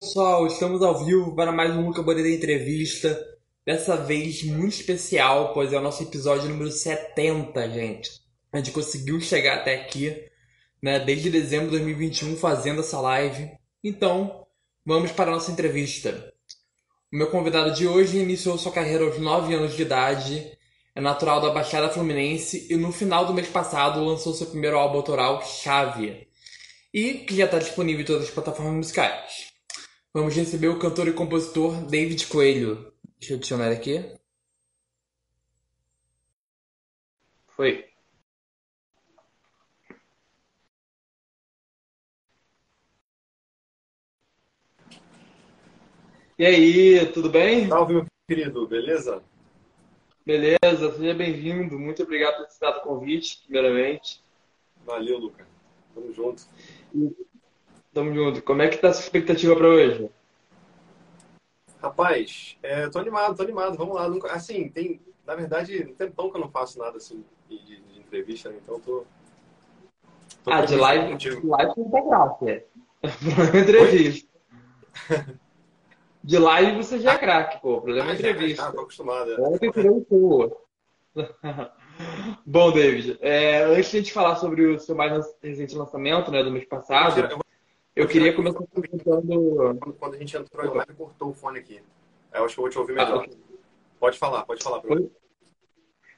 pessoal, estamos ao vivo para mais um Luca Boreira Entrevista. Dessa vez muito especial, pois é o nosso episódio número 70, gente. A gente conseguiu chegar até aqui, né, desde dezembro de 2021 fazendo essa live. Então, vamos para a nossa entrevista. O meu convidado de hoje iniciou sua carreira aos 9 anos de idade, é natural da Baixada Fluminense e no final do mês passado lançou seu primeiro álbum autoral, Chave, e que já está disponível em todas as plataformas musicais. Vamos receber o cantor e compositor David Coelho. Deixa eu adicionar aqui. Foi. E aí, tudo bem? Salve, meu querido, beleza? Beleza, seja bem-vindo. Muito obrigado por aceitar o convite, primeiramente. Valeu, Luca. Tamo junto. Tamo junto. Como é que tá a sua expectativa para hoje? Rapaz, é, tô animado, tô animado. Vamos lá. Nunca, assim, tem, na verdade, um tempão que eu não faço nada assim de, de, entrevista, né? então tô. tô ah, de live, de live não tá graça. Problema é entrevista. De live você já é craque, pô. Problema é entrevista. Ah, tô acostumado. É. Ontem tirou um. Bom, David, é, antes de a gente falar sobre o seu mais recente lançamento, né, do mês passado, eu, eu queria começar perguntando... Quando a gente entrou live, cortou o fone aqui. Eu acho que eu vou te ouvir melhor. Ah, pode falar, pode falar.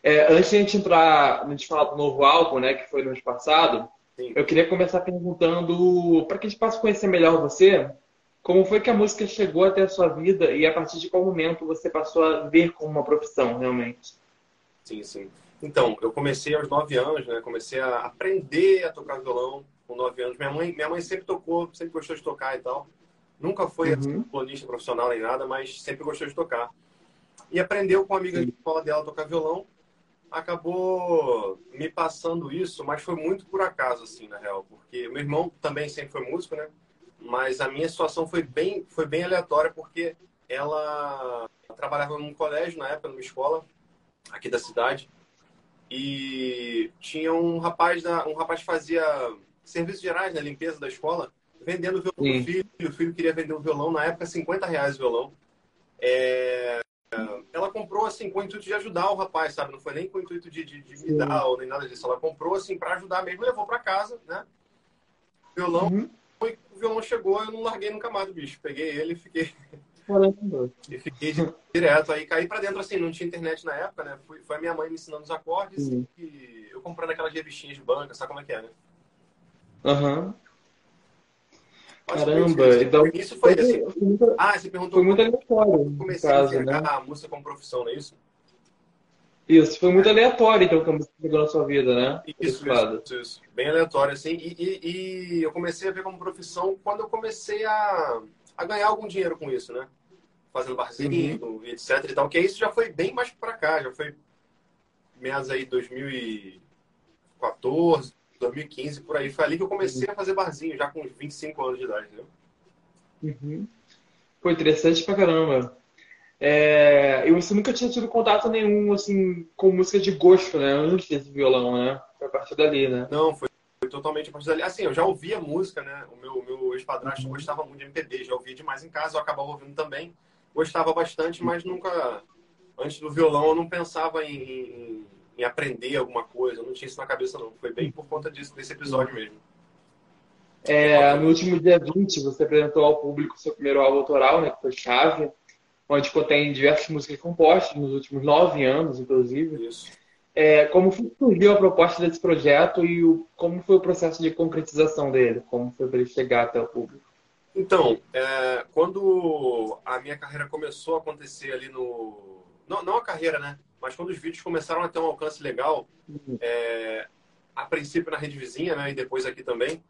É, antes de a gente entrar, a gente falar do novo álbum, né, que foi no mês passado, Sim. eu queria começar perguntando, para que a gente possa conhecer melhor você, como foi que a música chegou até a sua vida e a partir de qual momento você passou a ver como uma profissão, realmente? Sim, sim. Então, eu comecei aos nove anos, né? Comecei a aprender a tocar violão com nove anos. Minha mãe, minha mãe sempre tocou, sempre gostou de tocar e tal. Nunca foi uhum. assim, profissional nem nada, mas sempre gostou de tocar. E aprendeu com uma amiga de escola dela a tocar violão. Acabou me passando isso, mas foi muito por acaso, assim, na real. Porque meu irmão também sempre foi músico, né? Mas a minha situação foi bem, foi bem aleatória, porque ela trabalhava num colégio na época, numa escola aqui da cidade. E tinha um rapaz, da, um rapaz que fazia serviços gerais, né, limpeza da escola, vendendo violão Sim. pro filho. O filho queria vender um violão, na época 50 reais o violão. É... Ela comprou assim com o intuito de ajudar o rapaz, sabe? Não foi nem com o intuito de, de, de me dar ou nem nada disso. Ela comprou assim para ajudar mesmo, levou para casa, né? Violão. Uhum. O violão chegou, eu não larguei nunca mais do bicho. Peguei ele e fiquei e fiquei direto aí, caí pra dentro assim, não tinha internet na época, né? Foi, foi a minha mãe me ensinando os acordes uhum. e eu comprando aquelas revistinhas de banca, sabe como é que é, né? Aham. Uhum. Caramba, então. Isso foi assim. Muito, ah, você perguntou. Foi muito aleatório. Comecei caso, a né? a música como profissão, não é isso? Isso, foi muito aleatório, então, que a música chegou na sua vida, né? Isso, isso, isso, Bem aleatório, assim. E, e, e, eu comecei a ver como profissão quando eu comecei a, a ganhar algum dinheiro com isso, né? Fazendo barzinho, uhum. etc e tal. Que isso já foi bem mais para cá, já foi meados aí 2014, 2015, por aí. Foi ali que eu comecei uhum. a fazer barzinho, já com uns 25 anos de idade, entendeu? Uhum. Foi interessante pra caramba. É... E você nunca tinha tido contato nenhum, assim, com música de gosto, né? Antes desse violão, né? Foi a partir dali, né? Não, foi totalmente a partir dali. Assim, eu já ouvia música, né? O meu, meu ex-padrasto uhum. gostava muito de MPB, já ouvia demais em casa, eu acabava ouvindo também. Gostava bastante, mas nunca, antes do violão, eu não pensava em, em, em aprender alguma coisa, eu não tinha isso na cabeça, não. Foi bem por conta disso, desse episódio mesmo. É, no último dia 20, você apresentou ao público seu primeiro álbum autoral, né, que foi Chave, onde contém diversas músicas compostas, nos últimos nove anos, inclusive. Isso. É, como surgiu a proposta desse projeto e o, como foi o processo de concretização dele? Como foi para ele chegar até o público? Então, é, quando a minha carreira começou a acontecer ali no. Não, não a carreira, né? Mas quando os vídeos começaram a ter um alcance legal, uhum. é, a princípio na rede vizinha, né? E depois aqui também,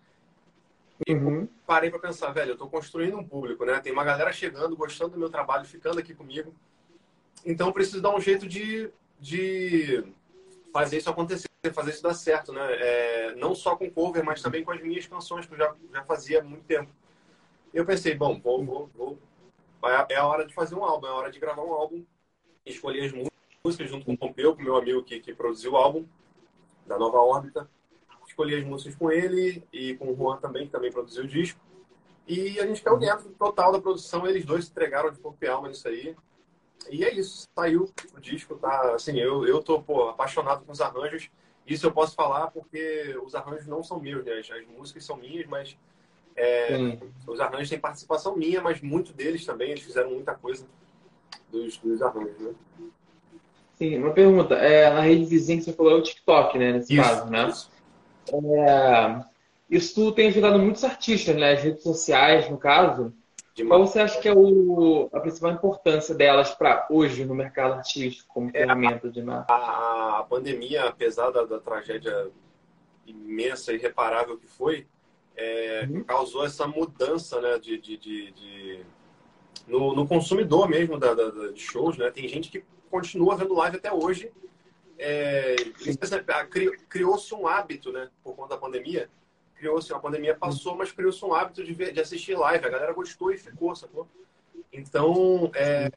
uhum. parei para pensar, velho, eu estou construindo um público, né? Tem uma galera chegando, gostando do meu trabalho, ficando aqui comigo. Então, eu preciso dar um jeito de, de fazer isso acontecer, fazer isso dar certo, né? É, não só com cover, mas também com as minhas canções que eu já, já fazia há muito tempo. Eu pensei, bom, vou, vou, vou. É a hora de fazer um álbum, é a hora de gravar um álbum. Escolhi as músicas junto com o Pompeu, com meu amigo que, que produziu o álbum, da Nova Órbita. Escolhi as músicas com ele e com o Juan também, que também produziu o disco. E a gente caiu dentro total da produção, eles dois entregaram de corpo e alma nisso aí. E é isso, saiu o disco, tá? Assim, eu, eu tô, pô, apaixonado com os arranjos. Isso eu posso falar porque os arranjos não são meus, né? As, as músicas são minhas, mas é, os arranjos têm participação minha, mas muito deles também, eles fizeram muita coisa dos, dos arranjos, né? Sim, uma pergunta. É, na rede vizinha que você falou é o TikTok, né? Nesse isso, caso, né? Isso. É, isso tem ajudado muitos artistas, né? As redes sociais, no caso. Demais. Qual você acha que é o, a principal importância delas para hoje no mercado artístico como é, ferramenta de marketing? A, a, pandemia, apesar da, da, tragédia imensa e irreparável que foi, é, uhum. causou essa mudança né, de, de, de, de no, no, consumidor mesmo da, da, de shows. Né? Tem gente que continua vendo live até hoje. É, Criou-se um hábito né, por conta da pandemia criou-se, a pandemia passou, mas criou-se um hábito de, ver, de assistir live. A galera gostou e ficou, sacou? Então, é,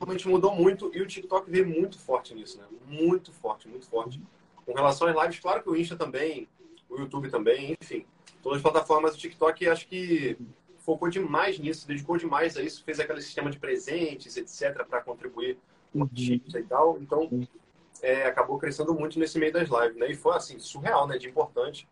realmente mudou muito e o TikTok veio muito forte nisso, né? Muito forte, muito forte. Com relação às lives, claro que o Insta também, o YouTube também, enfim. Todas as plataformas, o TikTok acho que focou demais nisso, dedicou demais a isso, fez aquele sistema de presentes, etc., para contribuir com o artista e tal. Então, é, acabou crescendo muito nesse meio das lives, né? E foi, assim, surreal, né? De importante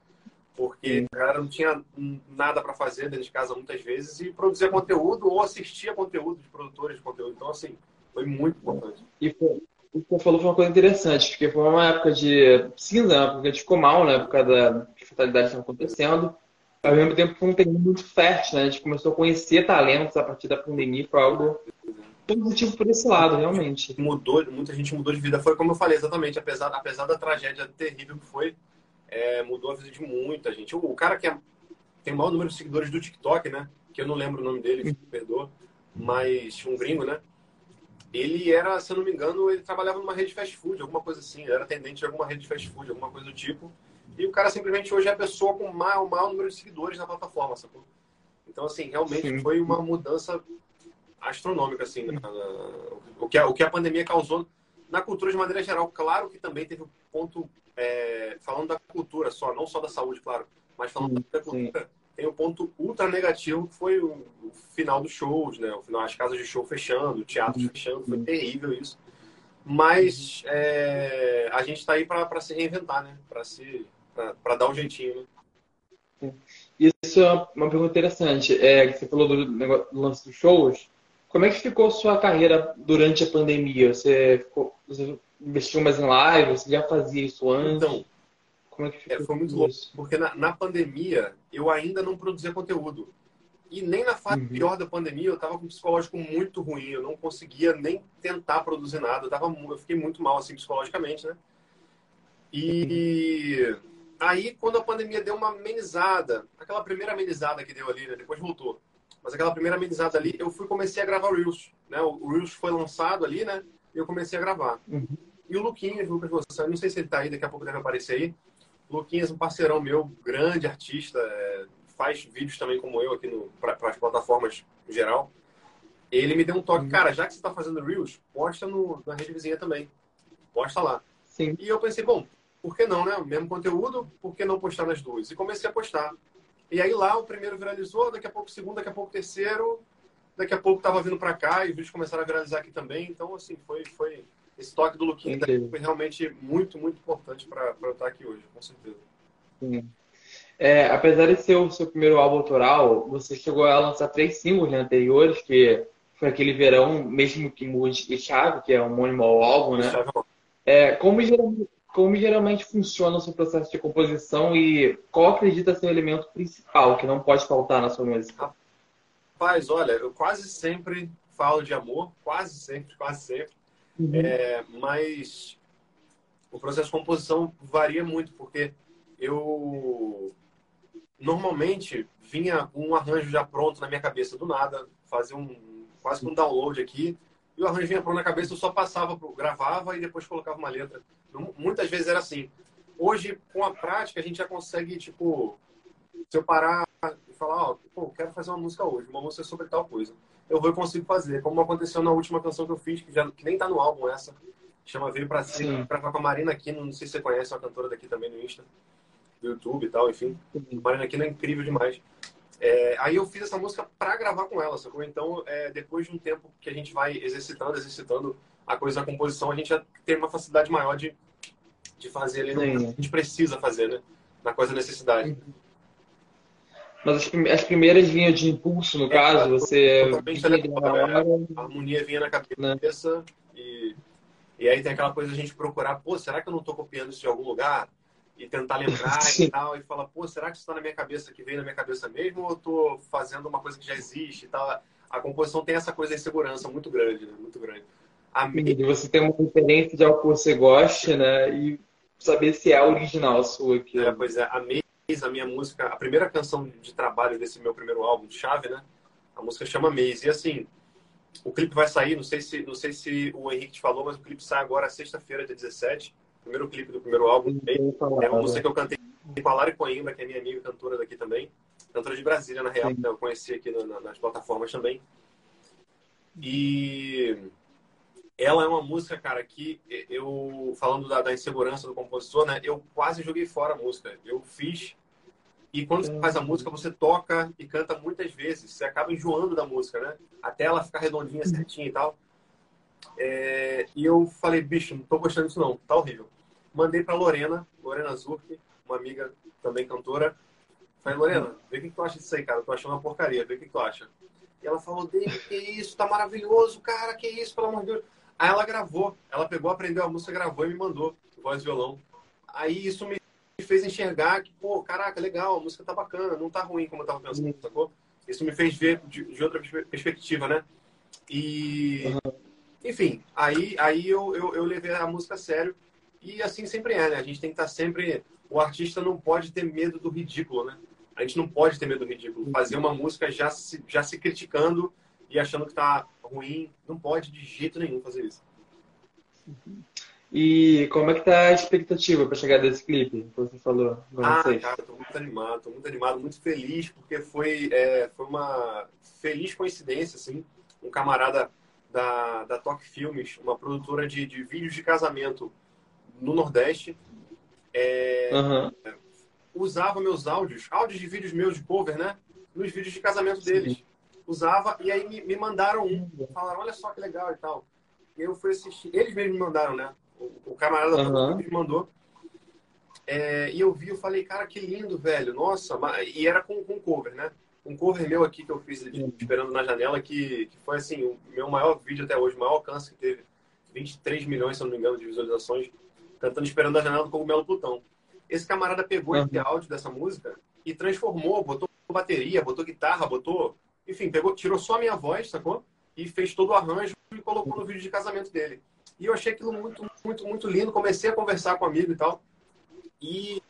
porque a galera não tinha nada para fazer dentro de casa muitas vezes e produzia conteúdo ou assistia conteúdo de produtores de conteúdo. Então, assim, foi muito importante. E foi, o que você falou foi uma coisa interessante, porque foi uma época de cinza, uma época de ficou mal, na época da que fatalidades estavam acontecendo. Ao mesmo tempo, foi um terreno muito fértil, né? A gente começou a conhecer talentos a partir da pandemia, foi algo positivo por esse lado, realmente. Mudou, muita gente mudou de vida. Foi como eu falei, exatamente, apesar, apesar da tragédia terrível que foi, é, mudou a vida de muita gente. O, cara que é, tem o maior número de seguidores do TikTok, né? Que eu não lembro o nome dele, perdoa, mas um gringo, né? Ele era, se eu não me engano, ele trabalhava numa rede de fast food, alguma coisa assim. Ele era atendente de alguma rede de fast food, alguma coisa do tipo. E o cara simplesmente hoje é a pessoa com o maior, maior número de seguidores na plataforma, sacou? Então, assim, realmente Sim. foi uma mudança astronômica, assim, né? o, que a, o que a pandemia causou na cultura de maneira geral. Claro que também teve um ponto é, falando da cultura só, não só da saúde, claro, mas falando sim, da cultura, sim. tem um ponto ultra negativo que foi o, o, final dos shows, né? O final, as casas de show fechando, o teatro sim. fechando, foi terrível isso. Mas é, a gente está aí para se reinventar, né? Para se para dar um jeitinho, né? Isso é uma pergunta interessante. É, você falou do, do lance dos shows. Como é que ficou sua carreira durante a pandemia? Você, ficou, você investiu mais em live? Você já fazia isso antes? Então, como é que é, foi muito louco, porque na, na, pandemia eu ainda não produzia conteúdo. E nem na fase uhum. pior da pandemia eu estava com um psicológico muito ruim, eu não conseguia nem tentar produzir nada, eu, tava, eu fiquei muito mal assim psicologicamente, né? E aí quando a pandemia deu uma amenizada, aquela primeira amenizada que deu ali, né? depois voltou. Mas aquela primeira amenizada ali, eu fui comecei a gravar o Reels, né? O Reels foi lançado ali, né? E eu comecei a gravar. Uhum. E o Luquinhas, Lucas você não sei se ele está aí, daqui a pouco deve aparecer aí. Luquinhas, um parceirão meu, grande artista, é, faz vídeos também como eu aqui para as plataformas em geral. Ele me deu um toque, uhum. cara, já que você está fazendo Reels, posta no, na rede vizinha também. Posta lá. Sim. E eu pensei, bom, por que não, né? O mesmo conteúdo, por que não postar nas duas? E comecei a postar. E aí lá o primeiro viralizou, daqui a pouco o segundo, daqui a pouco o terceiro, daqui a pouco estava vindo para cá e os vídeos começaram a viralizar aqui também. Então, assim, foi, foi esse toque do Luquinha foi realmente muito, muito importante para eu estar aqui hoje, com certeza. Sim. É, apesar de ser o seu primeiro álbum autoral, você chegou a lançar três singles né, anteriores, que foi aquele verão, mesmo que mude e chave, que é homônimo ao álbum, né? É, como, geralmente, como geralmente funciona o seu processo de composição e qual acredita ser o elemento principal que não pode faltar na sua música? Rapaz, olha, eu quase sempre falo de amor, quase sempre, quase sempre. Uhum. É, mas o processo de composição varia muito, porque eu normalmente vinha um arranjo já pronto na minha cabeça do nada, fazia um quase um download aqui, e o arranjo vinha pronto na cabeça, eu só passava, gravava e depois colocava uma letra. Muitas vezes era assim. Hoje, com a prática, a gente já consegue, tipo, se eu parar e falar, ó, oh, quero fazer uma música hoje, uma música sobre tal coisa eu vou conseguir fazer. Como aconteceu na última canção que eu fiz, que, já, que nem tá no álbum essa, chama Veio Pra Cima, pra, com a Marina aqui, não sei se você conhece, é uma cantora daqui também no Insta, do YouTube e tal, enfim. Marina aqui é incrível demais. É, aí eu fiz essa música para gravar com ela, sacou? Então, é, depois de um tempo que a gente vai exercitando, exercitando a coisa da composição, a gente já tem uma facilidade maior de, de fazer ali no que a gente precisa fazer, né? Na coisa da necessidade. Mas as, as primeiras vinham de impulso, no é, caso, você. Totalmente é, a harmonia vinha na cabeça né? e, e aí tem aquela coisa de a gente procurar, pô, será que eu não estou copiando isso de algum lugar? e tentar lembrar e tal, e falar, pô, será que isso está na minha cabeça, que veio na minha cabeça mesmo, ou eu tô fazendo uma coisa que já existe e tal? A composição tem essa coisa de segurança muito grande, né? Muito grande. A minha... Você tem uma referência de algo que você goste, né? E saber se é original sua aqui. É, pois é, a Maze, a minha música, a primeira canção de trabalho desse meu primeiro álbum, Chave, né? A música chama Maze. E assim, o clipe vai sair, não sei se, não sei se o Henrique te falou, mas o clipe sai agora sexta-feira, dia 17 primeiro clipe do primeiro álbum. É uma música que eu cantei com a Lari Coimbra, que é minha amiga cantora daqui também. Cantora de Brasília, na real, eu conheci aqui na, nas plataformas também. E ela é uma música, cara, que eu, falando da, da, insegurança do compositor, né? Eu quase joguei fora a música. Eu fiz. E quando você faz a música, você toca e canta muitas vezes. Você acaba enjoando da música, né? Até ela ficar redondinha, certinha e tal. É, e eu falei, bicho, não tô gostando disso não, tá horrível. Mandei pra Lorena, Lorena Zurk, uma amiga também cantora. Falei, Lorena, vê o que tu acha disso aí, cara. Eu tô achando uma porcaria, vê o que tu acha. E ela falou, David, que isso, tá maravilhoso, cara, que isso, pelo amor de Deus. Aí ela gravou, ela pegou, aprendeu a música, gravou e me mandou, voz e violão. Aí isso me fez enxergar que, pô, caraca, legal, a música tá bacana, não tá ruim como eu tava pensando, sacou? Isso me fez ver de, de outra perspectiva, né? E, uhum. enfim, aí, aí eu, eu, eu levei a música a sério e assim sempre é, né? A gente tem que estar sempre. O artista não pode ter medo do ridículo, né? A gente não pode ter medo do ridículo. Fazer uma música já se, já se criticando e achando que tá ruim, não pode de jeito nenhum fazer isso. E como é que tá a expectativa para chegar desse clipe que você falou? Ah, cara, tô muito animado, tô muito animado, muito feliz, porque foi, é, foi uma feliz coincidência, assim. Um camarada da, da Toque Filmes, uma produtora de, de vídeos de casamento no Nordeste. É, uhum. Usava meus áudios, áudios de vídeos meus de cover, né? Nos vídeos de casamento deles. Usava e aí me, me, mandaram um. Falaram, olha só que legal e tal. E eu fui assistir. Eles mesmos me mandaram, né? O, o camarada uhum. me mandou. É, e eu vi, eu falei, cara, que lindo, velho. Nossa, e era com, com cover, né? Um cover meu aqui que eu fiz de, esperando na janela, que, que foi assim, o meu maior vídeo até hoje, o maior alcance que teve. 23 milhões, se eu não me engano, de visualizações cantando Esperando a Janela do Cogumelo Plutão. Esse camarada pegou uhum. esse áudio dessa música e transformou, botou bateria, botou guitarra, botou. Enfim, pegou, tirou só a minha voz, sacou? E fez todo o arranjo e colocou no vídeo de casamento dele. E eu achei aquilo muito, muito, muito lindo. Comecei a conversar com o amigo e tal. E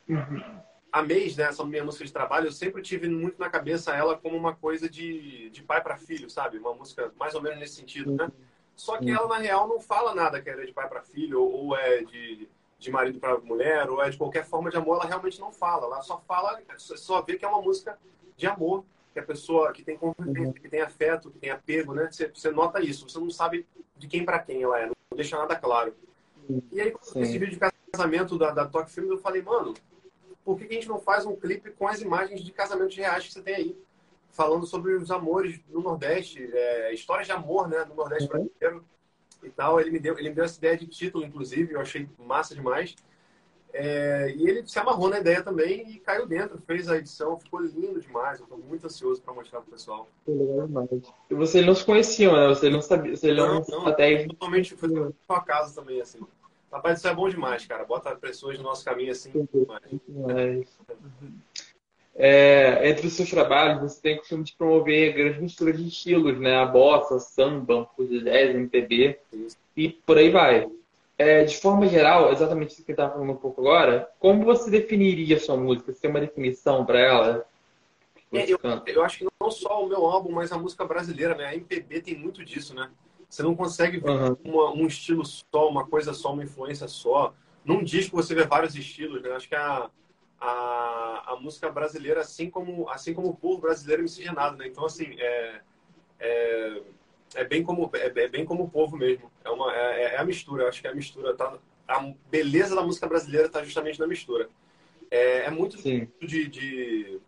a mês, né, essa minha música de trabalho, eu sempre tive muito na cabeça ela como uma coisa de, de pai para filho, sabe? Uma música mais ou menos nesse sentido, né? Só que ela, na real, não fala nada que é de pai para filho ou é de de marido para mulher, ou é de qualquer forma de amor, ela realmente não fala. Ela só fala, só vê que é uma música de amor, que a pessoa que tem convivência, uhum. que tem afeto, que tem apego, né? Você, você nota isso. Você não sabe de quem para quem ela é, não deixa nada claro. E aí, quando esse vídeo de casamento da, da Talk Films, eu falei, mano, por que, que a gente não faz um clipe com as imagens de casamentos reais que você tem aí? Falando sobre os amores no Nordeste, é, histórias de amor, né, no Nordeste uhum. brasileiro e tal. Ele me deu, ele me deu essa ideia de título, inclusive, eu achei massa demais. É, e ele se amarrou na ideia também e caiu dentro, fez a edição, ficou lindo demais. Eu estou muito ansioso para mostrar pro pessoal. Legal demais. E você não se conheciam, né? Você não sabia, você não, não, não até totalmente foi por acaso também assim. Rapaz, isso é bom demais, cara. Bota pessoas no nosso caminho assim. Demais. É, entre os seus trabalhos, você tem o costume de promover grandes misturas de estilos, né? A bossa, samba, música jazz, MPB e por aí vai. É, de forma geral, exatamente isso que você estava falando um pouco agora, como você definiria a sua música? Você tem uma definição para ela? É, eu, eu, acho que não só o meu álbum, mas a música brasileira, né? A MPB tem muito disso, né? Você não consegue ver uhum. uma, um estilo só, uma coisa só, uma influência só. Num disco você vê vários estilos, né? Acho que a, a, a música brasileira, assim como, assim como o povo brasileiro é miscigenado, né? Então, assim, é, é, é, bem, como, é, é bem como o povo mesmo. É, uma, é, é a mistura, acho que a mistura. Tá, a beleza da música brasileira está justamente na mistura. É, é muito de, de, de,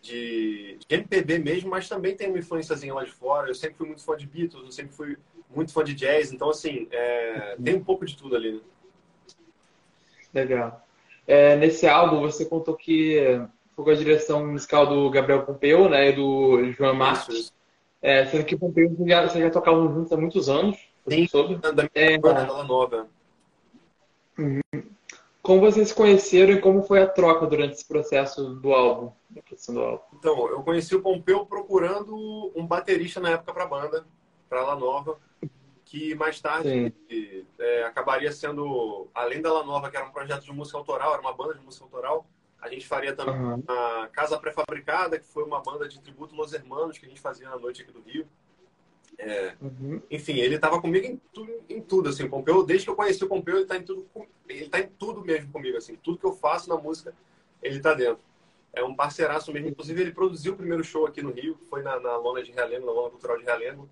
de, MPB mesmo, mas também tem uma influênciazinha lá de fora. Eu sempre fui muito fã de Beatles, eu sempre fui muito fã de jazz, então assim, é, tem um pouco de tudo ali. Né? Legal. É, nesse álbum você contou que foi com a direção musical do Gabriel Pompeu, né, e do João Marques. É, sendo que Pompeu você já, você já tocavam juntos há muitos anos. Sim, soube. da minha é, banda, nova. Uhum. Como vocês se conheceram e como foi a troca durante esse processo do álbum, do álbum? Então, eu conheci o Pompeu procurando um baterista na época para a banda, para La Nova, que mais tarde é, acabaria sendo, além da La Nova, que era um projeto de música autoral, era uma banda de música autoral, a gente faria também uhum. a Casa Prefabricada, que foi uma banda de tributo Los Hermanos que a gente fazia na noite aqui do Rio. É, uhum. Enfim, ele estava comigo em tudo, em tudo, assim, o Pompeu, desde que eu conheci o Pompeu, ele está em tudo, ele tá em tudo mesmo comigo, assim, tudo que eu faço na música, ele está dentro. É um parceiraço mesmo, inclusive ele produziu o primeiro show aqui no Rio, que foi na, na Lona de Realengo, na Lona Cultural de Realengo,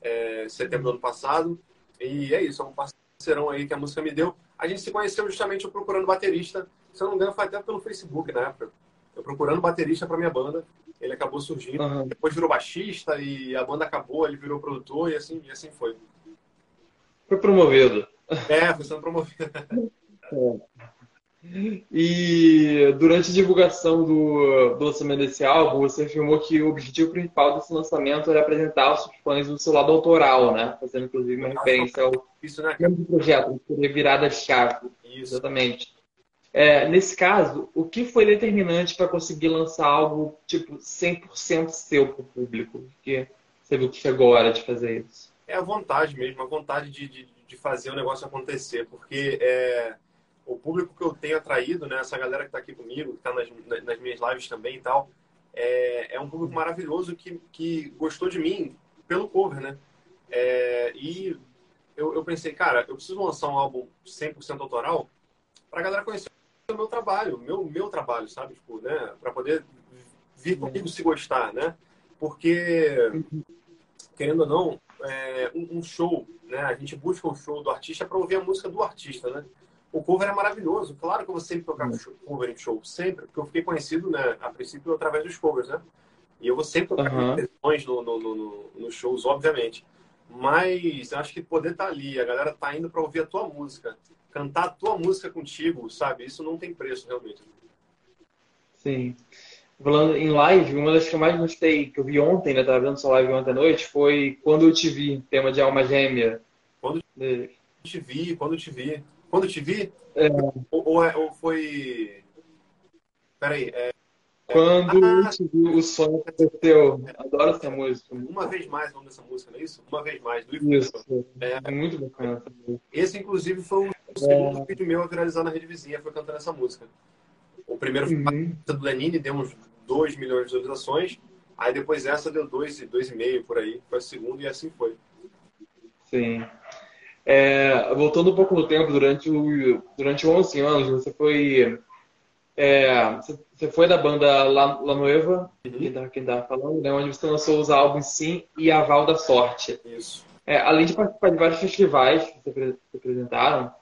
é, setembro do ano passado, e é isso, é um parceirão aí que a música me deu. A gente se conheceu justamente procurando baterista, se eu não me engano foi até pelo Facebook na época, eu procurando baterista para minha banda, ele acabou surgindo. Uhum. Depois virou baixista e a banda acabou, ele virou produtor e assim, e assim foi. Foi promovido. É, foi sendo promovido. É. E durante a divulgação do, do, lançamento desse álbum, você afirmou que o objetivo principal desse lançamento era apresentar aos fãs o seu lado autoral, né? Fazendo inclusive uma referência ao Isso, né? do projeto, que seria virada chave. Isso. Exatamente. É, nesse caso, o que foi determinante para conseguir lançar algo tipo 100% seu para o público? Porque você viu que chegou a hora de fazer isso. É a vontade mesmo, a vontade de, de, de fazer o negócio acontecer, porque é, o público que eu tenho atraído, né, essa galera que está aqui comigo, que está nas, nas, minhas lives também e tal, é, é um público maravilhoso que, que gostou de mim pelo cover, né? É, e eu, eu pensei, cara, eu preciso lançar um álbum 100% autoral para a galera conhecer o meu trabalho, meu meu trabalho, sabe? Tipo, né? Para poder vir comigo se gostar, né? Porque, querendo ou não, é, um, um, show, né? A gente busca um show do artista para ouvir a música do artista, né? O cover é maravilhoso. Claro que eu vou sempre tocar cover em show, sempre, porque eu fiquei conhecido, né, a princípio, através dos covers, né? E eu vou sempre tocar uhum. no, no, no, no, shows, obviamente. Mas eu acho que poder estar tá ali, a galera tá indo para ouvir a tua música, cantar a tua música contigo, sabe? Isso não tem preço, realmente. Sim. Falando em live, uma das que eu mais gostei, que eu vi ontem, né? Tava vendo sua live ontem à noite, foi Quando Eu Te Vi, tema de Alma Gêmea. Quando eu te vi, quando eu te vi. Quando eu te vi? É. Ou, ou, é, ou foi. Peraí. É... Quando ah, eu te vi, o sonho aconteceu. Adoro essa música. Uma vez mais o nome dessa música, não é isso? Uma vez mais, do Isso. É, é muito bacana. Esse, inclusive, foi o segundo é... vídeo meu a viralizar na rede vizinha, foi cantando essa música. O primeiro foi uhum. do Lenine, deu uns 2 milhões de visualizações. Aí depois essa deu 2,5 dois, dois por aí. Foi a segunda e assim foi. Sim. É, voltando um pouco no tempo, durante, o, durante 11 anos, você foi. É, você foi da banda La, La Nueva, uhum. quem estava falando, né, onde você lançou os álbuns Sim e Aval da Sorte. Isso. É, além de participar de vários festivais que você apresentaram,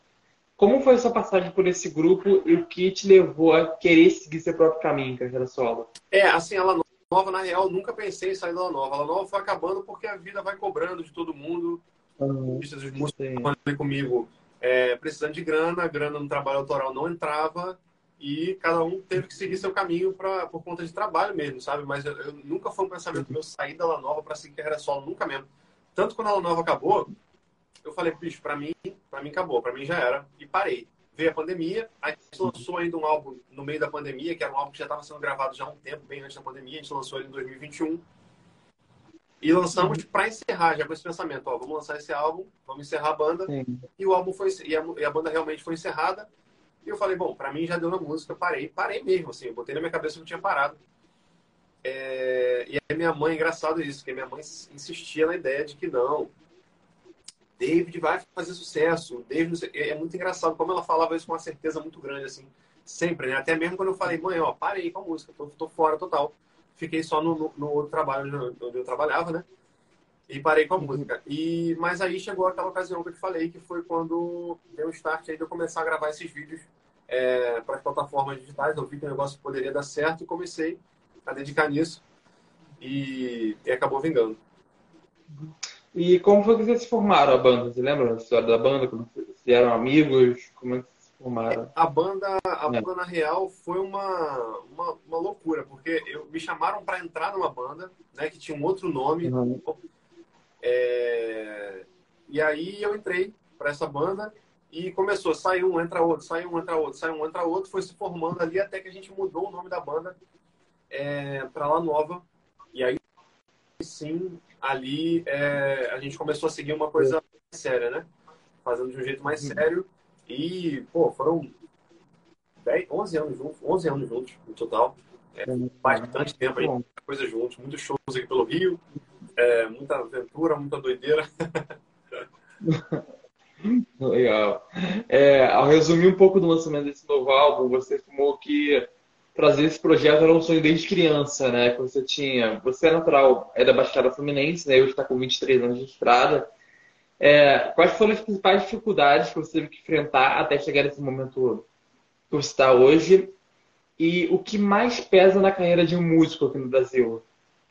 como foi a sua passagem por esse grupo e o que te levou a querer seguir seu próprio caminho, carreira solo? É, assim, ela nova, na real, nunca pensei em sair da nova. Ela nova foi acabando porque a vida vai cobrando de todo mundo uhum. dos músicos comigo é, precisando de grana, a grana no trabalho autoral não entrava e cada um teve que seguir seu caminho pra, por conta de trabalho mesmo, sabe? Mas eu, eu nunca foi um pensamento meu sair da La Nova para seguir carreira solo, nunca mesmo. Tanto quando a La Nova acabou, eu falei, bicho, para mim, para mim acabou, para mim já era e parei. Veio a pandemia, a gente lançou ainda um álbum no meio da pandemia, que era um álbum que já estava sendo gravado já há um tempo, bem antes da pandemia, a gente lançou ele em 2021. E lançamos uhum. para encerrar, já com esse pensamento, ó, vamos lançar esse álbum, vamos encerrar a banda. Sim. E o álbum foi e a, e a, banda realmente foi encerrada. E eu falei, bom, para mim já deu na música, parei, parei mesmo, assim, eu botei na minha cabeça que eu tinha parado. É, e a minha mãe, engraçado isso, que minha mãe insistia na ideia de que não, David vai fazer sucesso, David é muito engraçado como ela falava isso com uma certeza muito grande, assim, sempre, né? Até mesmo quando eu falei, mãe, ó, parei com a música, tô, tô fora total fiquei só no, no, no, outro trabalho onde eu trabalhava, né? E parei com a uhum. música. E, mas aí chegou aquela ocasião que eu te falei, que foi quando deu o start aí de eu começar a gravar esses vídeos é, para as plataformas digitais. Eu vi que o negócio poderia dar certo e comecei a dedicar nisso e, e acabou vingando. E como foi que vocês formaram a banda? Você lembra da história da banda? Como vocês eram amigos? Como é que vocês formaram? A banda, a é. banda na real, foi uma, uma, uma, loucura, porque eu, me chamaram para entrar numa banda, né, que tinha um outro nome. Uhum. É, e aí eu entrei para essa banda e começou, sai um, entra outro, sai um, entra outro, sai um, entra outro, foi se formando ali até que a gente mudou o nome da banda é, para La Nova. E aí sim, ali é, a gente começou a seguir uma coisa mais séria, né? Fazendo de um jeito mais uhum. sério. E, pô, foram 10, 11 anos juntos, 11 anos juntos no total. É, bastante tempo aí, muita coisa juntos, muitos shows aqui pelo Rio, é, muita aventura, muita doideira. Legal. É, ao resumir um pouco do lançamento desse novo álbum, você afirmou que trazer esse projeto era um sonho desde criança, né? Que você tinha. Você é natural, é da Baixada Fluminense, né? Hoje está com 23 anos de estrada. É, quais foram as principais dificuldades que você teve que enfrentar até chegar nesse momento que você está hoje? E o que mais pesa na carreira de um músico aqui no Brasil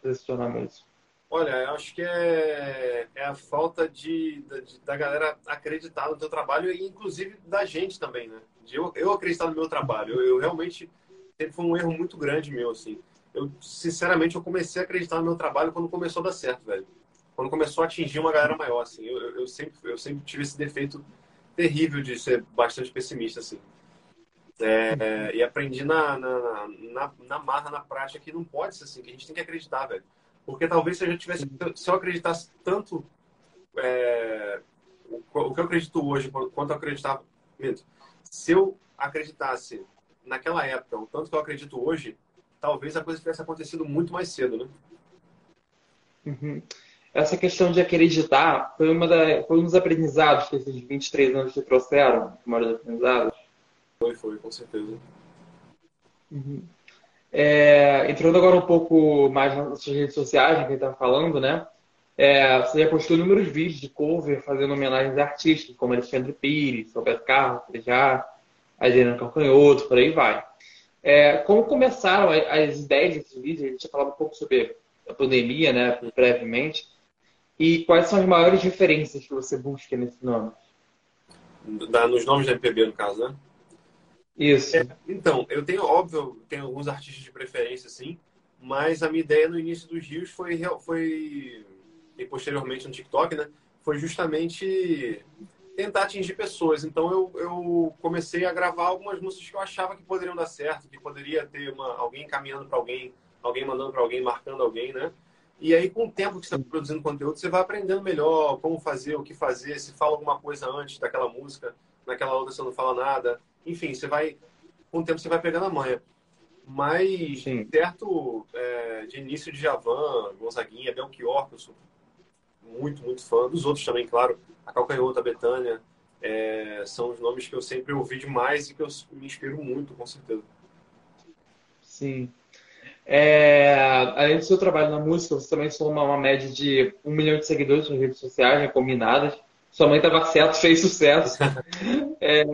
para se tornar músico? Olha, eu acho que é, é a falta de, de, da galera acreditar no teu trabalho e inclusive da gente também, né? De eu, eu acreditar no meu trabalho. Eu, eu realmente sempre foi um erro muito grande meu, assim. Eu, sinceramente, eu comecei a acreditar no meu trabalho quando começou a dar certo, velho. Quando começou a atingir uma galera maior, assim. Eu, eu, sempre, eu sempre tive esse defeito terrível de ser bastante pessimista, assim. É, e aprendi na, na, na, na marra, na prática, que não pode ser assim, que a gente tem que acreditar, velho. Porque talvez se eu tivesse, se eu acreditasse tanto é, o, o, que eu acredito hoje, quanto eu acreditava, se eu acreditasse naquela época, o tanto que eu acredito hoje, talvez a coisa tivesse acontecido muito mais cedo, né? Uhum. Essa questão de acreditar foi, uma da, foi um dos aprendizados que esses 23 anos te trouxeram, uma dos aprendizados? Foi, foi, com certeza. Uhum. É, entrando agora um pouco mais nas redes sociais, que a gente está falando, né? É, você já postou inúmeros vídeos de cover fazendo homenagens a artistas, como Alexandre Pires, Roberto Carlos, Frejá, Adriana Calcanhoto, por aí vai. É, como começaram as ideias desses vídeos? A gente já falado um pouco sobre a pandemia, né, brevemente. E quais são as maiores referências que você busca nesse nome? Da, nos nomes da MPB, no caso, né? Isso. É, então, eu tenho, óbvio, tenho alguns artistas de preferência, sim, mas a minha ideia no início dos rios foi, foi e posteriormente no TikTok, né? Foi justamente tentar atingir pessoas. Então eu, eu comecei a gravar algumas músicas que eu achava que poderiam dar certo, que poderia ter uma, alguém caminhando para alguém, alguém mandando para alguém, marcando alguém, né? E aí, com o tempo que você está produzindo conteúdo, você vai aprendendo melhor como fazer, o que fazer, se fala alguma coisa antes daquela música, naquela outra você não fala nada enfim, você vai, com o tempo você vai pegando a manha. Mas, Sim. certo, é, de início de Javan, Gonzaguinha, Belchior, que eu sou muito, muito fã. Dos outros também, claro. A Calcanhota, a Betânia. É, são os nomes que eu sempre ouvi demais e que eu me inspiro muito, com certeza. Sim. É, além do seu trabalho na música, você também soma uma média de um milhão de seguidores nas redes sociais, né, combinadas. Sua mãe estava certo, fez sucesso. é,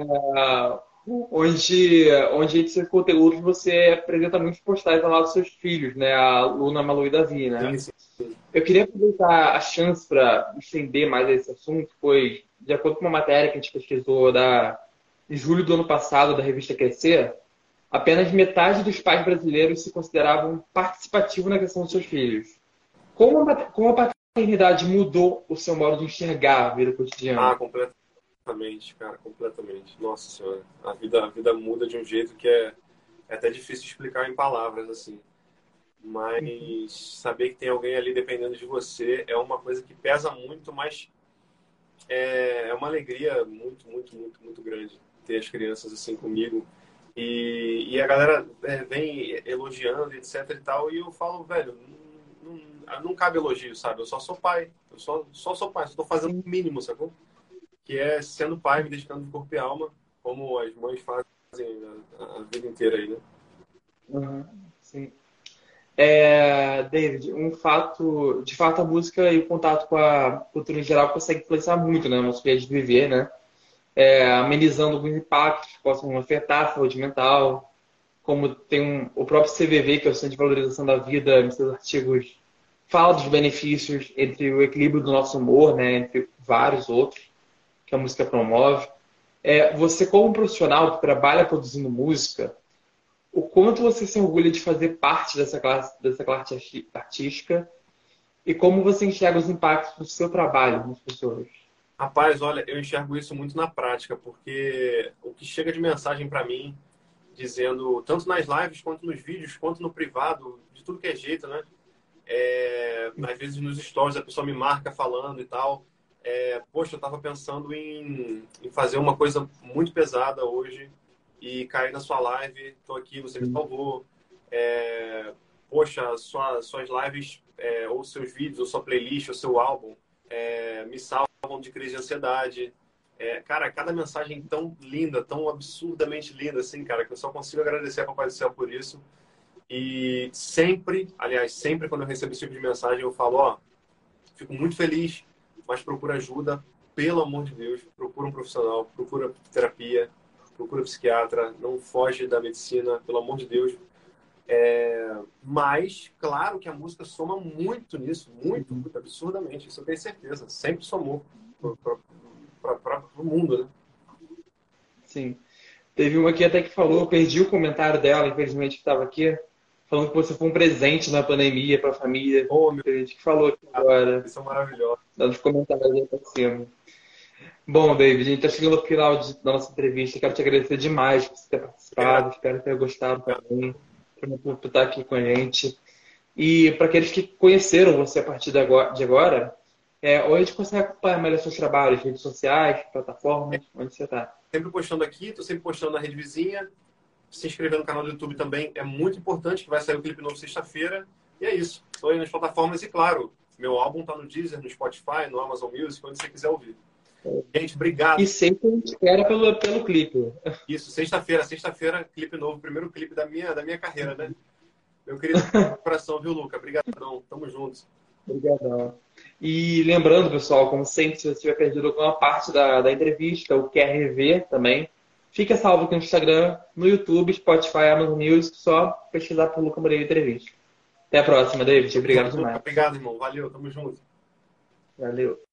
onde, onde esse conteúdo você apresenta muitos postais ao lado dos seus filhos, né? A Luna, a Malu e Davi, né? Sim, sim. Eu queria aproveitar a chance para estender mais esse assunto, pois, de acordo com uma matéria que a gente pesquisou da, julho do ano passado da revista Crescer, apenas metade dos pais brasileiros se consideravam participativos na questão dos seus filhos. Como a, como a paternidade mudou o seu modo de enxergar a vida cotidiana? Ah, completamente cara, completamente. Nossa senhora, a vida, a vida muda de um jeito que é, é até difícil explicar em palavras, assim. Mas saber que tem alguém ali dependendo de você é uma coisa que pesa muito, mas é, é uma alegria muito, muito, muito, muito grande ter as crianças assim comigo. E, e a galera é, vem elogiando, etc e tal, e eu falo, velho, não, não, não cabe elogio, sabe? Eu só sou pai. Eu só, só sou pai, só tô fazendo o mínimo, sacou? que é sendo pai, me dedicando de corpo e alma, como as mães fazem a, a vida inteira aí, né? Uhum, sim. É, David, um fato, de fato a música e o contato com a cultura em geral consegue influenciar muito, né, nosso jeito de viver, né? É, amenizando alguns impactos que possam afetar a saúde mental, como tem um, o próprio CVV, que é o Centro de Valorização da Vida, em seus artigos, fala dos benefícios entre o equilíbrio do nosso humor, né, entre vários outros que a música promove. É, você, como profissional que trabalha produzindo música, o quanto você se orgulha de fazer parte dessa classe, dessa classe artística e como você enxerga os impactos do seu trabalho nas pessoas? Rapaz, olha, eu enxergo isso muito na prática, porque o que chega de mensagem para mim, dizendo, tanto nas lives, quanto nos vídeos, quanto no privado, de tudo que é jeito, né? É, às vezes nos stories a pessoa me marca falando e tal. É, Poxa, eu tava pensando em, em, fazer uma coisa muito pesada hoje e cair na sua live, tô aqui, você me salvou. É, Poxa, sua, suas lives, é, ou seus vídeos, ou sua playlist, ou seu álbum, é, me salvam de crise de ansiedade. É, cara, cada mensagem tão linda, tão absurdamente linda, assim, cara, que eu só consigo agradecer a Papai do Céu por isso. E sempre, aliás, sempre quando eu recebo esse tipo de mensagem, eu falo, ó, fico muito feliz, mas procura ajuda, pelo amor de Deus, procura um profissional, procura terapia, procura psiquiatra, não foge da medicina, pelo amor de Deus. É, mas, claro que a música soma muito nisso, muito, muito absurdamente, isso eu tenho certeza, sempre somou para o mundo, né? Sim. Teve uma aqui até que falou, eu perdi o comentário dela, infelizmente que estava aqui, falando que você foi um presente na pandemia para a família. Oh, meu... Tem gente que falou aqui agora. Isso é maravilhoso. Dando os comentários aí para cima. Bom, David, a gente está chegando ao final de, da nossa entrevista. Quero te agradecer demais por você ter participado. Espero ter gostado também por estar aqui com a gente. E para aqueles que conheceram você a partir de agora, é, onde gente consegue acompanhar melhor seus trabalhos, redes sociais, plataformas, onde você está? Sempre postando aqui, estou sempre postando na rede vizinha. Se inscrever no canal do YouTube também é muito importante, que vai sair o clipe novo sexta-feira. E é isso. Estou aí nas plataformas e, claro, meu álbum está no Deezer, no Spotify, no Amazon Music, onde você quiser ouvir. Gente, obrigado. E sempre a gente espera pelo, pelo clipe. Isso, sexta-feira. Sexta-feira, clipe novo. Primeiro clipe da minha, da minha carreira, né? Meu querido coração, viu, Luca? Obrigadão. Tamo juntos. Obrigadão. E lembrando, pessoal, como sempre, se você tiver perdido alguma parte da, da entrevista ou quer rever também, fica salvo aqui no Instagram, no YouTube, Spotify, Amazon News, só pesquisar por Luca Moreira Entrevista. Até a próxima, David. Obrigado demais. Obrigado, irmão. Valeu, tamo junto. Valeu.